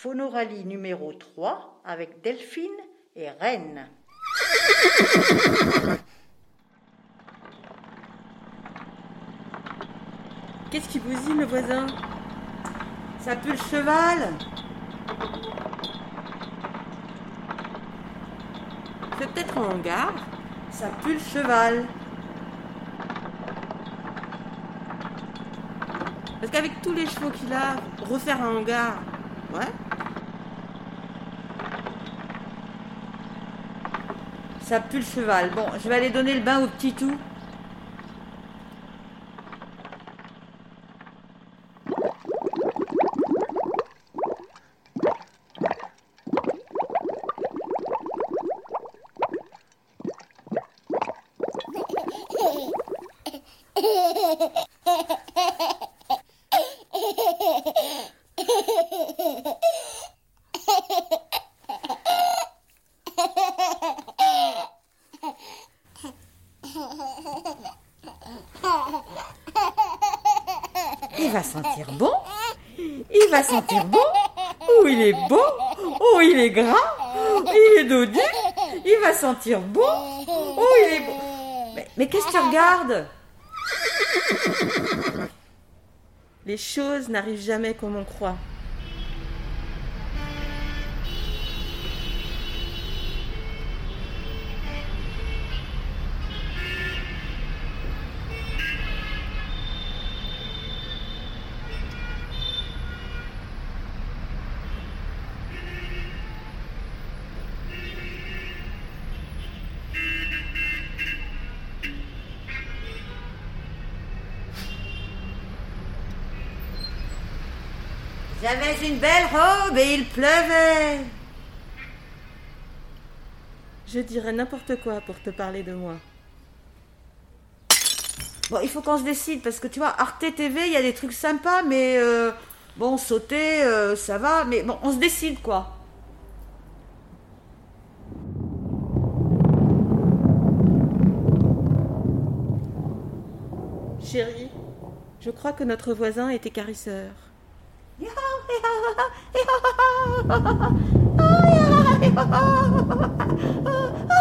Phonoralie numéro 3 avec Delphine et Reine. Qu'est-ce qui dit, le voisin? Ça pue le cheval. C'est peut-être un hangar. Ça pue le cheval. Parce qu'avec tous les chevaux qu'il a, refaire un hangar, ouais Ça pue le cheval. Bon, je vais aller donner le bain au petit tout. Il va sentir bon. Il va sentir bon. Oh, il est beau. Oh, il est gras. Il est dodu. Il va sentir bon. Oh, il est beau. Mais, mais qu'est-ce que tu regardes? Les choses n'arrivent jamais comme on croit. J'avais une belle robe et il pleuvait. Je dirais n'importe quoi pour te parler de moi. Bon, il faut qu'on se décide parce que tu vois, Arte TV, il y a des trucs sympas, mais euh, bon, sauter, euh, ça va, mais bon, on se décide quoi. Chérie, je crois que notre voisin est écarisseur. 呀哈哈哈哈哈呀哈哈哈哈哈